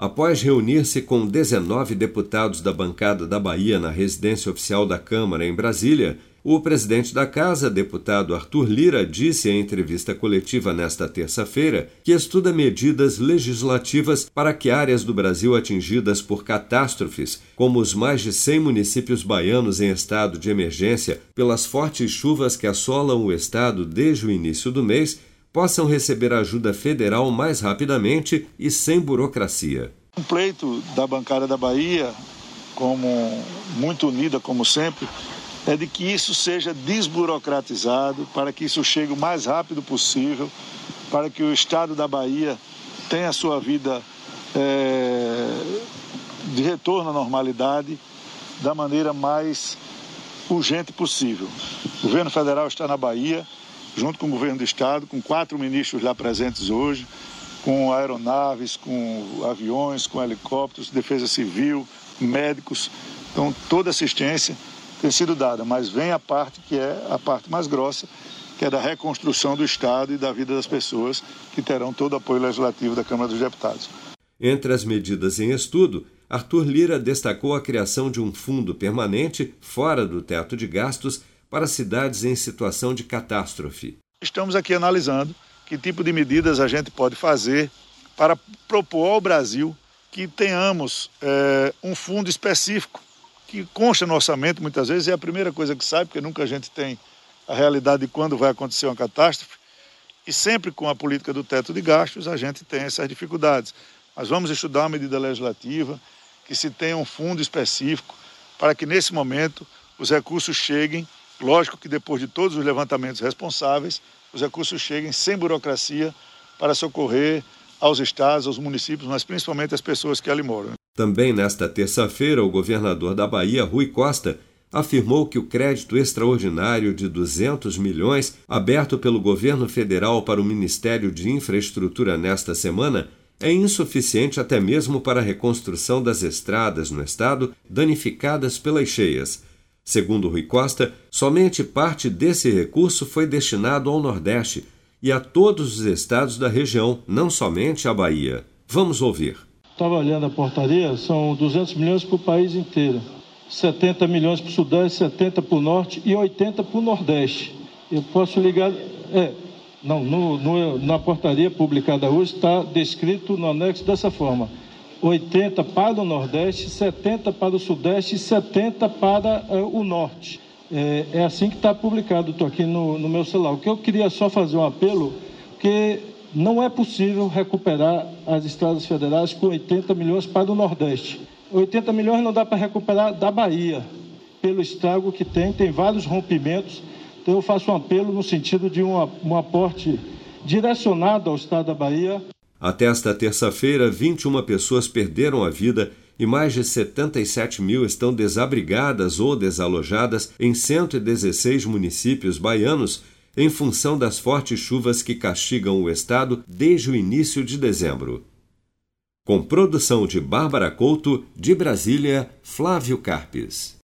Após reunir-se com 19 deputados da bancada da Bahia na residência oficial da Câmara em Brasília, o presidente da Casa, deputado Arthur Lira, disse em entrevista coletiva nesta terça-feira que estuda medidas legislativas para que áreas do Brasil atingidas por catástrofes, como os mais de 100 municípios baianos em estado de emergência pelas fortes chuvas que assolam o estado desde o início do mês, possam receber ajuda federal mais rapidamente e sem burocracia. Um pleito da bancada da Bahia, como muito unida como sempre, é de que isso seja desburocratizado, para que isso chegue o mais rápido possível, para que o Estado da Bahia tenha a sua vida é, de retorno à normalidade da maneira mais urgente possível. O governo federal está na Bahia, junto com o governo do Estado, com quatro ministros lá presentes hoje, com aeronaves, com aviões, com helicópteros, defesa civil, médicos. Então, toda assistência tem sido dada, mas vem a parte que é a parte mais grossa, que é da reconstrução do Estado e da vida das pessoas, que terão todo o apoio legislativo da Câmara dos Deputados. Entre as medidas em estudo, Arthur Lira destacou a criação de um fundo permanente, fora do teto de gastos, para cidades em situação de catástrofe. Estamos aqui analisando que tipo de medidas a gente pode fazer para propor ao Brasil que tenhamos é, um fundo específico que consta no orçamento muitas vezes, é a primeira coisa que sai, porque nunca a gente tem a realidade de quando vai acontecer uma catástrofe. E sempre com a política do teto de gastos a gente tem essas dificuldades. Mas vamos estudar uma medida legislativa que se tenha um fundo específico para que nesse momento os recursos cheguem, lógico que depois de todos os levantamentos responsáveis, os recursos cheguem sem burocracia para socorrer aos estados, aos municípios, mas principalmente às pessoas que ali moram. Também nesta terça-feira, o governador da Bahia, Rui Costa, afirmou que o crédito extraordinário de 200 milhões aberto pelo governo federal para o Ministério de Infraestrutura nesta semana é insuficiente até mesmo para a reconstrução das estradas no estado danificadas pelas cheias. Segundo Rui Costa, somente parte desse recurso foi destinado ao Nordeste e a todos os estados da região, não somente à Bahia. Vamos ouvir estava olhando a portaria, são 200 milhões para o país inteiro. 70 milhões para o Sudeste, 70 para o Norte e 80 para o Nordeste. Eu posso ligar. É, não, no, no, na portaria publicada hoje está descrito no anexo dessa forma: 80 para o Nordeste, 70 para o Sudeste e 70 para é, o Norte. É, é, assim que está publicado, estou aqui no, no meu celular. O que eu queria só fazer um apelo, que não é possível recuperar as estradas federais com 80 milhões para o Nordeste. 80 milhões não dá para recuperar da Bahia, pelo estrago que tem, tem vários rompimentos. Então eu faço um apelo no sentido de um, um aporte direcionado ao Estado da Bahia. Até esta terça-feira, 21 pessoas perderam a vida e mais de 77 mil estão desabrigadas ou desalojadas em 116 municípios baianos em função das fortes chuvas que castigam o estado desde o início de dezembro. Com produção de Bárbara Couto, de Brasília, Flávio Carpes.